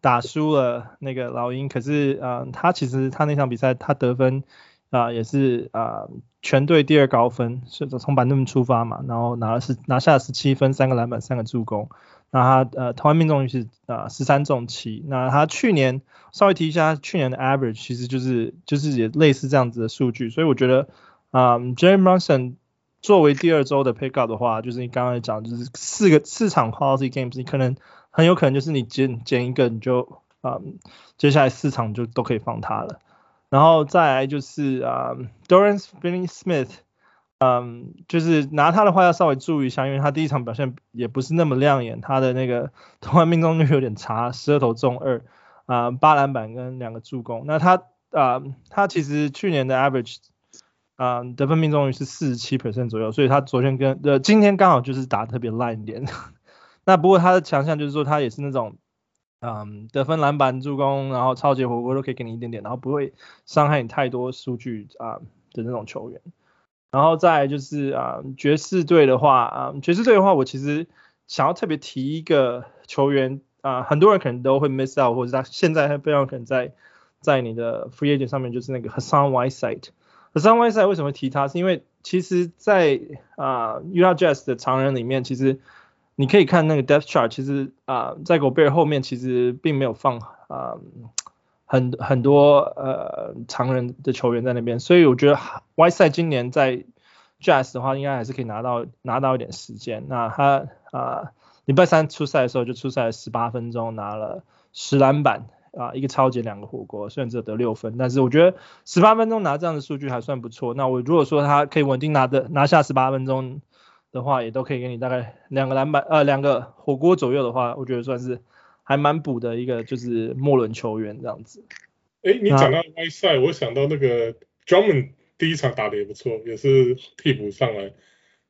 打输了那个老鹰，可是啊、他其实他那场比赛他得分啊、也是啊、全队第二高分，是从板凳出发嘛，然后拿了十拿下了十七分，三个篮板，三个助攻。那他呃投篮命中率是啊十三中七，那他去年稍微提一下，去年的 average 其实就是就是也类似这样子的数据，所以我觉得啊 Jalen Brunson 作为第二周的 pick up 的话，就是你刚刚讲就是四个四场 quality games，你可能很有可能就是你捡捡一个你就啊、接下来四场就都可以放他了，然后再来就是啊 Dorian Finney-Smith。嗯，就是拿他的话要稍微注意一下，因为他第一场表现也不是那么亮眼，他的那个 投篮命中率有点差，十二投中二，啊，八篮板跟两个助攻。那他啊，他其实去年的 average 啊得分命中率是四十七 percent 左右，所以他昨天跟呃今天刚好就是打得特别烂一点。那不过他的强项就是说他也是那种嗯得分篮板助攻，然后超级火锅都可以给你一点点，然后不会伤害你太多数据啊的那种球员。然后再就是啊，爵士队的话啊，爵士队的话，我其实想要特别提一个球员啊，很多人可能都会 miss out，或者他现在还非常可能在在你的 free agent 上面，就是那个 Hassan Whiteside。Hassan Whiteside 为什么提他？是因为其实在啊 Utah Jazz 的常人里面，其实你可以看那个 depth chart，其实啊在 Gobert 后面其实并没有放啊。很很多呃常人的球员在那边，所以我觉得 Whiteside 今年在 Jazz 的话，应该还是可以拿到拿到一点时间。那他啊礼拜三出赛的时候就出赛了十八分钟，拿了十篮板啊一个抄截两个火锅，虽然只有得六分，但是我觉得十八分钟拿这样的数据还算不错。那我如果说他可以稳定拿的拿下十八分钟的话，也都可以给你大概两个篮板呃两个火锅左右的话，我觉得算是。还蛮补的一个就是末轮球员这样子。哎，你讲到 Whiteside，我想到那个 Drummond 第一场打的也不错，也是替补上来，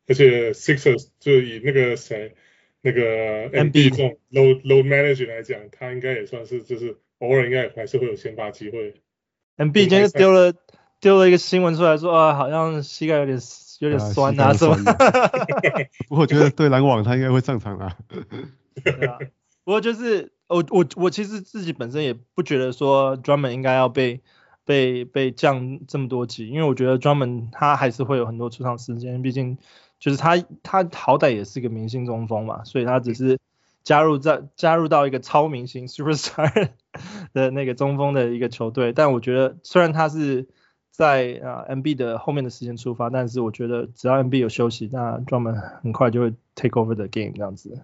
而且 Sixers 就以那个谁那个 Embiid 这种 load load manager 来讲，他应该也算是就是偶尔应该也还是会有先发机会。Embiid 今天丢了丢了一个新闻出来说啊，好像膝盖有点有点酸啊，是吧？不过我觉得对篮网他应该会上场啊。对啊。不过就是我我我其实自己本身也不觉得说 Drummond 应该要被被被降这么多级，因为我觉得 Drummond 他还是会有很多出场时间，毕竟就是他他好歹也是个明星中锋嘛，所以他只是加入在加入到一个超明星 Superstar 的那个中锋的一个球队，但我觉得虽然他是在啊 MB 的后面的时间出发，但是我觉得只要 MB 有休息，那专门很快就会 take over the game 这样子。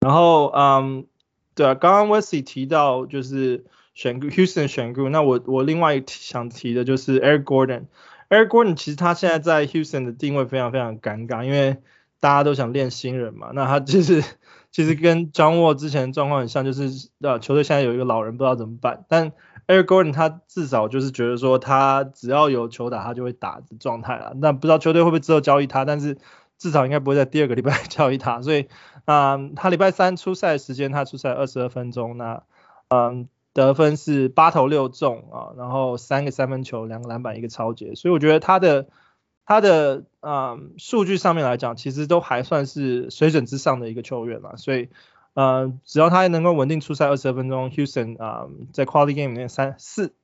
然后嗯，对啊，刚刚 Wesley 提到就是选 Houston 选 group，那我我另外想提的就是 Eric Gordon。Eric Gordon 其实他现在在 Houston 的定位非常非常尴尬，因为大家都想练新人嘛，那他就是其实跟 John Wall 之前的状况很像，就是啊球队现在有一个老人不知道怎么办，但 Eric Gordon 他至少就是觉得说他只要有球打他就会打的状态了，那不知道球队会不会之后交易他，但是至少应该不会在第二个礼拜 交易他，所以啊、他礼拜三出赛时间他出赛二十二分钟，那嗯。得分是八投六中啊，然后三个三分球，两个篮板，一个抄截，所以我觉得他的他的啊数据上面来讲，其实都还算是水准之上的一个球员嘛，所以呃只要他能够稳定出赛二十二分钟，Houston 啊、在 Quality Game 里面三四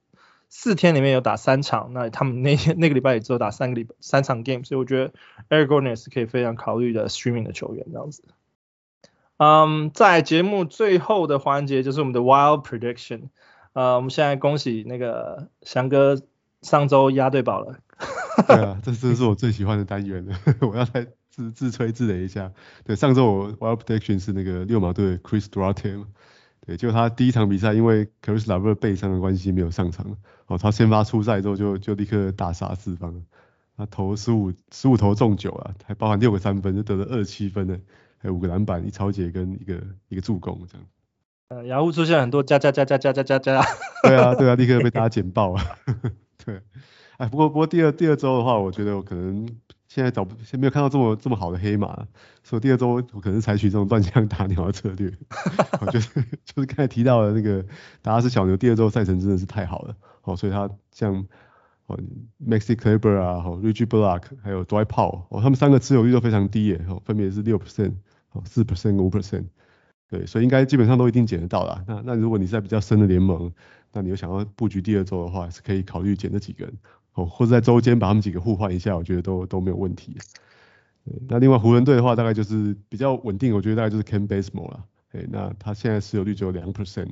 四天里面有打三场，那他们那天那个礼拜也只有打三个礼三场 Game，所以我觉得 Eric Gordon 是可以非常考虑的 Streaming 的球员这样子。嗯，在节目最后的环节就是我们的 Wild Prediction。呃，我们现在恭喜那个翔哥上周押对宝了。对啊，这这是我最喜欢的单元了，我要再自自吹自擂一下。对，上周我 Wild Prediction 是那个六马队 Chris Duarte。对，就他第一场比赛因为 Chris LeVert 背伤的关系没有上场。哦，他先发出赛之后就就立刻大杀四方。他投十五十五投中九啊，还包含六个三分，就得了二十七分呢。还有五个篮板，一抄截跟一个一个助攻这样。呃，雅虎出现很多加加加加加加加加。对啊对啊，立刻被大家剪爆啊。对，哎，不过不过第二第二周的话，我觉得我可能现在找不，现在没有看到这么这么好的黑马，所以第二周我可能是采取这种乱枪打鸟的策略。我觉得就是刚才提到的那个达拉斯小牛，第二周赛程真的是太好了，哦，所以他像。哦，Maxi c l e b e r 啊，哦，Reggie Block，还有 Dwight Powell，哦，他们三个持有率都非常低耶，哦，分别是六 percent，哦，四 percent，五 percent，对，所以应该基本上都一定捡得到啦。那那如果你是在比较深的联盟，那你又想要布局第二周的话，是可以考虑捡这几个人，哦，或者在周间把他们几个互换一下，我觉得都都没有问题。对，那另外湖人队的话，大概就是比较稳定，我觉得大概就是 Kent Bazemore 啦，对，那他现在持有率只有两 percent。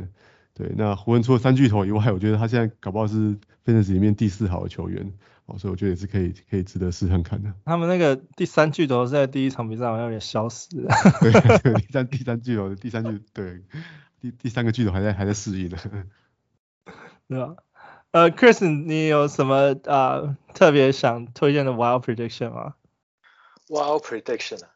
对，那湖人除了三巨头以外，我觉得他现在搞不好是 Fantasy 里面第四好的球员，哦，所以我觉得也是可以可以值得试看看的。他们那个第三巨头是在第一场比赛好像有点消失了。对，对，第三第三巨头第三巨对，第第三个巨头还在还在适应呢。对吧？呃，Chris，你有什么啊、呃、特别想推荐的 Wild Prediction 吗？Wild Prediction 啊。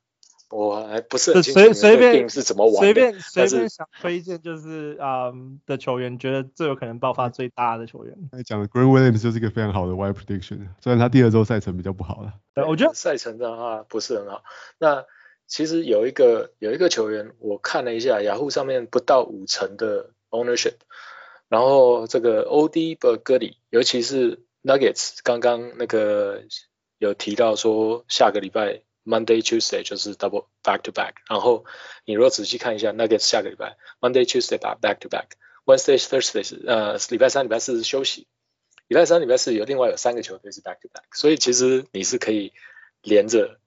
我还不是很清楚随便是怎么玩，随便随便想推荐就是啊、um, 的球员，觉得最有可能爆发最大的球员。刚才讲的 Grant Williams 就是一个非常好的 Wild Prediction，虽然他第二周赛程比较不好了。对，我觉得赛程的话不是很好。那其实有一个有一个球员，我看了一下雅虎上面不到五成的 ownership，然后这个 OD Bergeri，尤其是 Nuggets，刚刚那个有提到说下个礼拜。Monday Tuesday 就是 double back to back，然后你如果仔细看一下，Nuggets 下个礼拜 Monday Tuesday back back to back，Wednesday Thursday 是呃礼拜三礼拜四是休息，礼拜三礼拜四有另外有三个球队是 back to back，所以其实你是可以连着，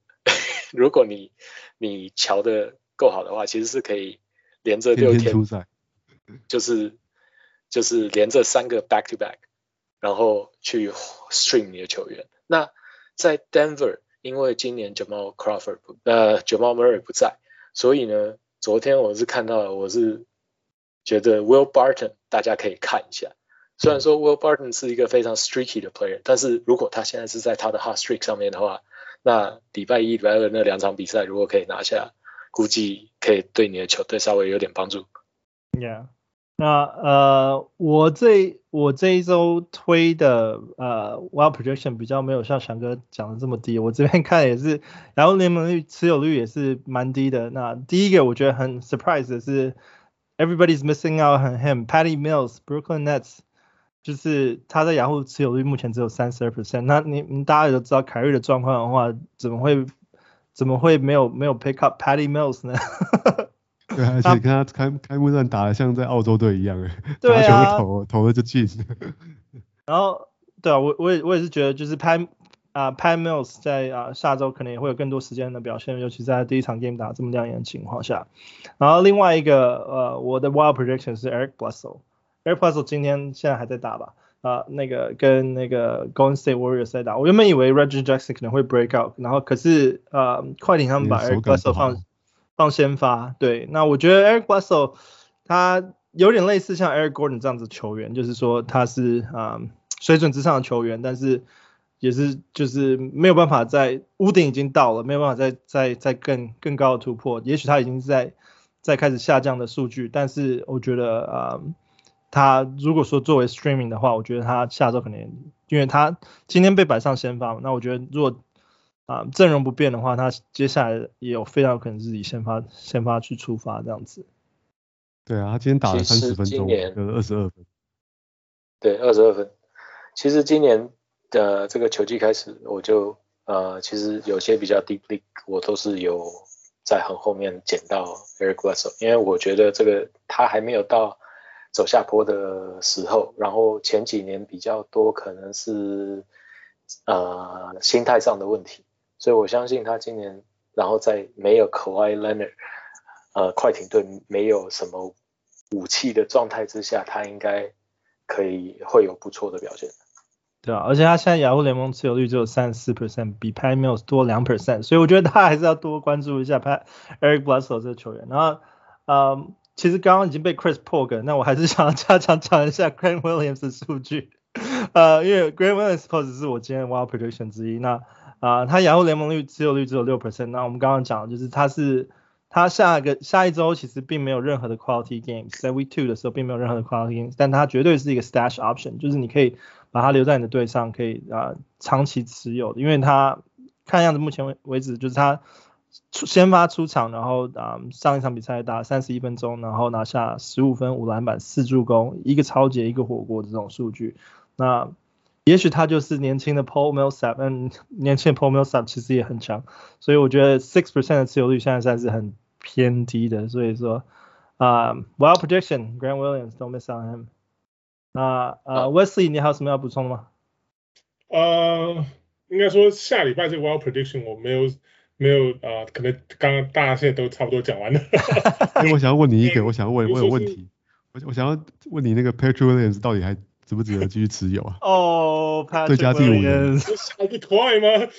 如果你你瞧得够好的话，其实是可以连着六天，天天就是就是连着三个 back to back，然后去 stream 你的球员。那在 Denver。因为今年 Jamal Crawford 呃 Jamal Murray 不在，所以呢，昨天我是看到了，我是觉得 Will Barton 大家可以看一下。虽然说 Will Barton 是一个非常 streaky 的 player，但是如果他现在是在他的 hot streak 上面的话，那礼拜一、礼拜二那两场比赛如果可以拿下，估计可以对你的球队稍微有点帮助。Yeah. 那呃，我这我这一周推的呃，Wild Projection 比较没有像翔哥讲的这么低，我这边看也是，然后联盟率持有率也是蛮低的。那第一个我觉得很 surprise 的是，Everybody's missing out on him，Patty Mills，Brooklyn Nets，就是他在雅虎持有率目前只有三十二 percent。那你你大家也都知道凯瑞的状况的话，怎么会怎么会没有没有 pick up Patty Mills 呢？对，而且跟他开开幕战打的像在澳洲队一样哎，对啊，投投了就进。然后，对啊，我我也我也是觉得，就是 Pat 啊 Pat Mills 在啊下周可能也会有更多时间的表现，尤其在第一场 game 打这么亮眼的情况下。然后另外一个呃，我的 wild prediction 是 Eric Bledsoe，Eric Bledsoe 今天现在还在打吧？啊、呃，那个跟那个 Golden State Warriors 在打，我原本以为 Reggie Jackson 可能会 break out，然后可是呃，快艇他们把 Eric Bledsoe 放放先发，对，那我觉得 Eric Bledsoe 他有点类似像 Eric Gordon 这样子球员，就是说他是啊、水准之上的球员，但是也是就是没有办法在屋顶已经到了，没有办法再再再更更高的突破，也许他已经在在开始下降的数据，但是我觉得啊。他如果说作为 streaming 的话，我觉得他下周可能，因为他今天被摆上先发，那我觉得如果啊阵容不变的话，他接下来也有非常有可能自己先发先发去出发这样子。对啊，他今天打了三十分钟，得了二十二分。对，二十二分。其实今年的这个球季开始，我就呃其实有些比较 deep league，我都是有在很后面捡到 Eric Bledsoe，因为我觉得这个他还没有到。走下坡的时候，然后前几年比较多可能是呃心态上的问题，所以我相信他今年，然后在没有 Kawhi Leonard，呃快艇队没有什么武器的状态之下，他应该可以会有不错的表现。对啊，而且他现在雅虎联盟持有率只有三十四 percent，比 p a t Mills 多两 percent，所以我觉得他还是要多关注一下 Pat Eric Bledsoe 这个球员。然后，嗯。其实刚刚已经被 Chris 破梗，那我还是想要加强讲一下 Grant Williams 的数据。呃，因为 Grant Williams pos 是我今天 Wild Prediction 之一。那啊、他雅虎联盟率持有率只有六 percent。那我们刚刚讲的就是他是他下一个下一周其实并没有任何的 quality games，在 Week Two 的时候并没有任何的 quality games，但他绝对是一个 stash option，就是你可以把他留在你的队上，可以啊、长期持有的，因为他看样子目前为止就是他。出先发出场，然后啊、上一场比赛打三十一分钟，然后拿下十五分、五篮板、四助攻，一个超级、一个火锅的这种数据。那也许他就是年轻的 Paul Millsap，嗯，年轻的 Paul Millsap 其实也很强，所以我觉得 six percent 的持有率现在算是很偏低的。所以说啊、嗯、，Wild Prediction Grant Williams，don't miss on him。那呃、uh, Wesley，你还有什么要补充的吗？呃，应该说下礼拜这个 Wild Prediction 我没有。没有啊、呃，可能刚刚大家现在都差不多讲完了。因 为我想要问你一个，我想要问，我有问题，我我想要问你那个 Patrick Williams 到底还值不值得继续持有啊？哦、oh,，最佳第五人，下得快吗？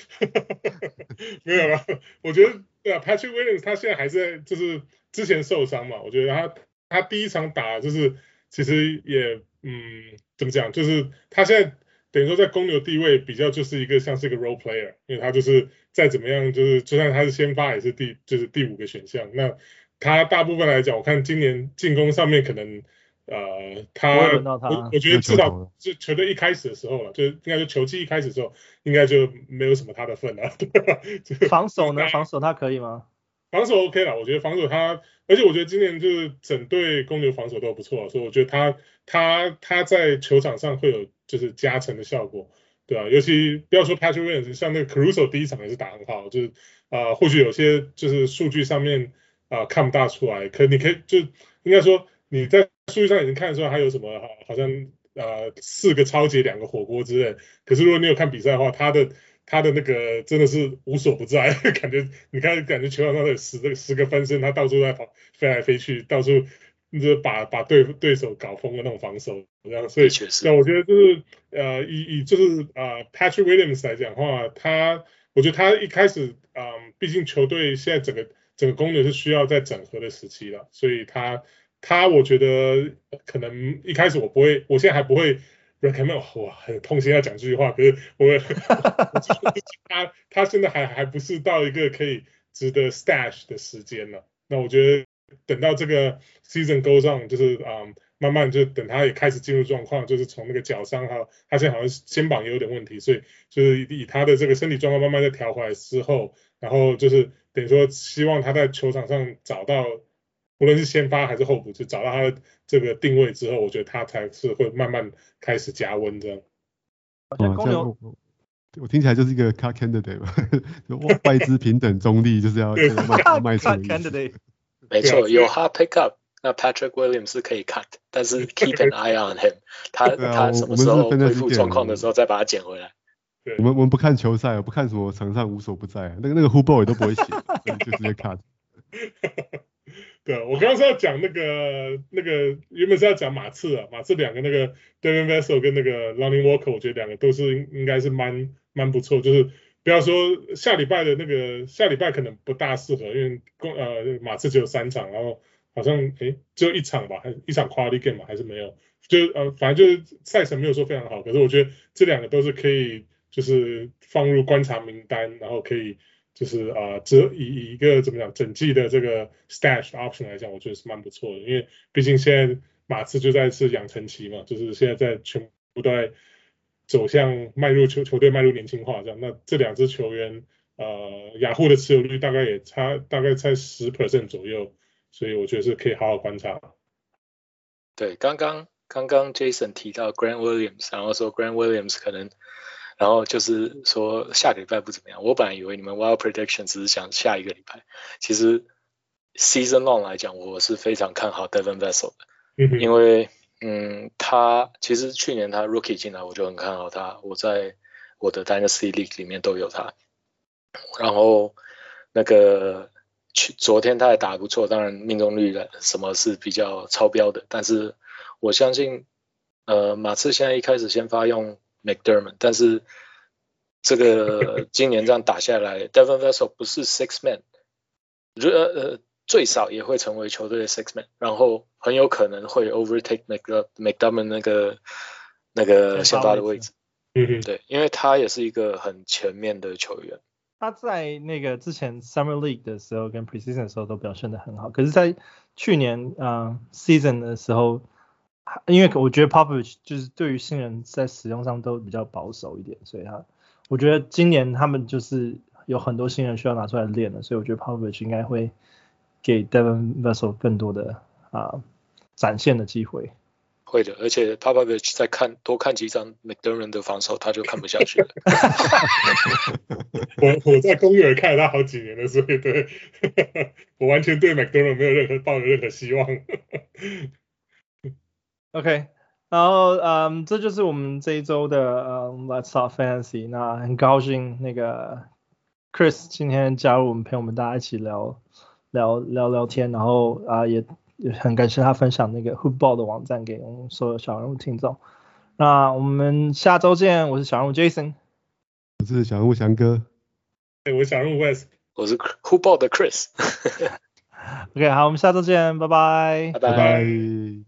没有了，我觉得对啊，Patrick Williams 他现在还是在就是之前受伤嘛，我觉得他他第一场打就是其实也嗯怎么讲，就是他现在。等于说在公牛地位比较就是一个像是一个 role player，因为他就是再怎么样就是就算他是先发也是第就是第五个选项。那他大部分来讲，我看今年进攻上面可能呃他，我我觉得至少就球队一开始的时候了，就应该说球季一开始的时候应该就没有什么他的份了。防守呢？防守他可以吗？防守 OK 了，我觉得防守他，而且我觉得今年就是整队公牛防守都不错，所以我觉得他他他在球场上会有。就是加成的效果，对啊，尤其不要说 Patrick Williams，像那个 Caruso 第一场也是打很好，就是啊、呃，或许有些就是数据上面啊、呃、看不大出来，可你可以就应该说你在数据上已经看得出来他有什么好像呃四个超级两个火锅之类，可是如果你有看比赛的话，他的他的那个真的是无所不在，感觉你看感觉球场上的十个十个分身，他到处在跑飞来飞去，到处。就是把把对对手搞疯的那种防守，这样，所以那我觉得就是呃以以就是呃 Patrick Williams 来讲的话，他我觉得他一开始嗯、呃，毕竟球队现在整个整个公牛是需要在整合的时期了，所以他他我觉得可能一开始我不会，我现在还不会 recommend，哇，很痛心要讲这句话，可是我 他他现在还还不是到一个可以值得 stash 的时间呢，那我觉得。等到这个 season goes on，就是啊、嗯，慢慢就等他也开始进入状况，就是从那个脚伤哈，他现在好像肩膀也有点问题，所以就是以他的这个身体状况慢慢的调回来之后，然后就是等于说希望他在球场上找到，无论是先发还是候补，就找到他的这个定位之后，我觉得他才是会慢慢开始加温这样。哦，我听起来就是一个 cut candidate 吧，外资平等中立，就是要卖 卖出的 没错，有 hard pick up，那 Patrick Williams 是可以 cut，但是 keep an eye on him，他、啊、他什么时候恢复状况的时候再把他捡回来。我们我们不看球赛，不看什么场上无所不在，那个那个 Ball 也都不会写，就直接 cut。对，我刚刚是要讲那个那个原本是要讲马刺啊，马刺两个那个 Devin Vassell 跟那个 Lonnie Walker，我觉得两个都是应应该是蛮蛮不错，就是不要说下礼拜的那个下礼拜可能不大适合，因为公呃马刺只有三场，然后好像诶只有一场吧，还一场 Quality Game 嘛还是没有，就呃反正就是赛程没有说非常好，可是我觉得这两个都是可以就是放入观察名单，然后可以。就是啊，这、呃、以以一个怎么讲整季的这个 stash option 来讲，我觉得是蛮不错的，因为毕竟现在马刺就在是养成期嘛，就是现在在全部都在走向迈入球球队迈入年轻化这样，那这两支球员呃雅虎的持有率大概也差大概在十 percent 左右，所以我觉得是可以好好观察。对，刚刚刚刚 Jason 提到 Grant Williams，然后说 Grant Williams 可能。然后就是说下个礼拜不怎么样，我本来以为你们 Wild Prediction 只是想下一个礼拜，其实 Season Long 来讲，我是非常看好 Devin Vassell 的，因为嗯，他其实去年他 Rookie 进来我就很看好他，我在我的 Dynasty League 里面都有他，然后那个去昨天他还打得不错，当然命中率的什么是比较超标的，但是我相信呃马刺现在一开始先发用。McDermott，但是这个 今年这样打下来，Devin Vassell 不是 Six Man，呃呃最少也会成为球队的 Six Man，然后很有可能会 overtake McDermott 那个那个先发的位置。嗯嗯，对，因为他也是一个很全面的球员。他在那个之前 Summer League 的时候跟 Preseason 的时候都表现得很好，可是，在去年啊、uh, Season 的时候。因为我觉得 Popovich 就是对于新人在使用上都比较保守一点，所以他我觉得今年他们就是有很多新人需要拿出来练的，所以我觉得 Popovich 应该会给 Devin Vassell 更多的啊展现的机会。会的，而且 Popovich 再看多看几场 McDermott 的防守，他就看不下去了。我我在公园看了他好几年了，所以对 我完全对 McDermott 没有任何抱有任何希望。OK，然后嗯，这就是我们这一周的嗯 Let's Talk Fantasy。那很高兴那个 Chris 今天加入我们，陪我们大家一起聊聊聊聊天。然后啊，也也很感谢他分享那个 Hoopball 的网站给我们所有小人物听众。那我们下周见，我是小人物 Jason，我是小人物翔哥，对，我是小人物 West，我是 Hoopball 的 Chris。OK，好，我们下周见，拜拜，拜拜。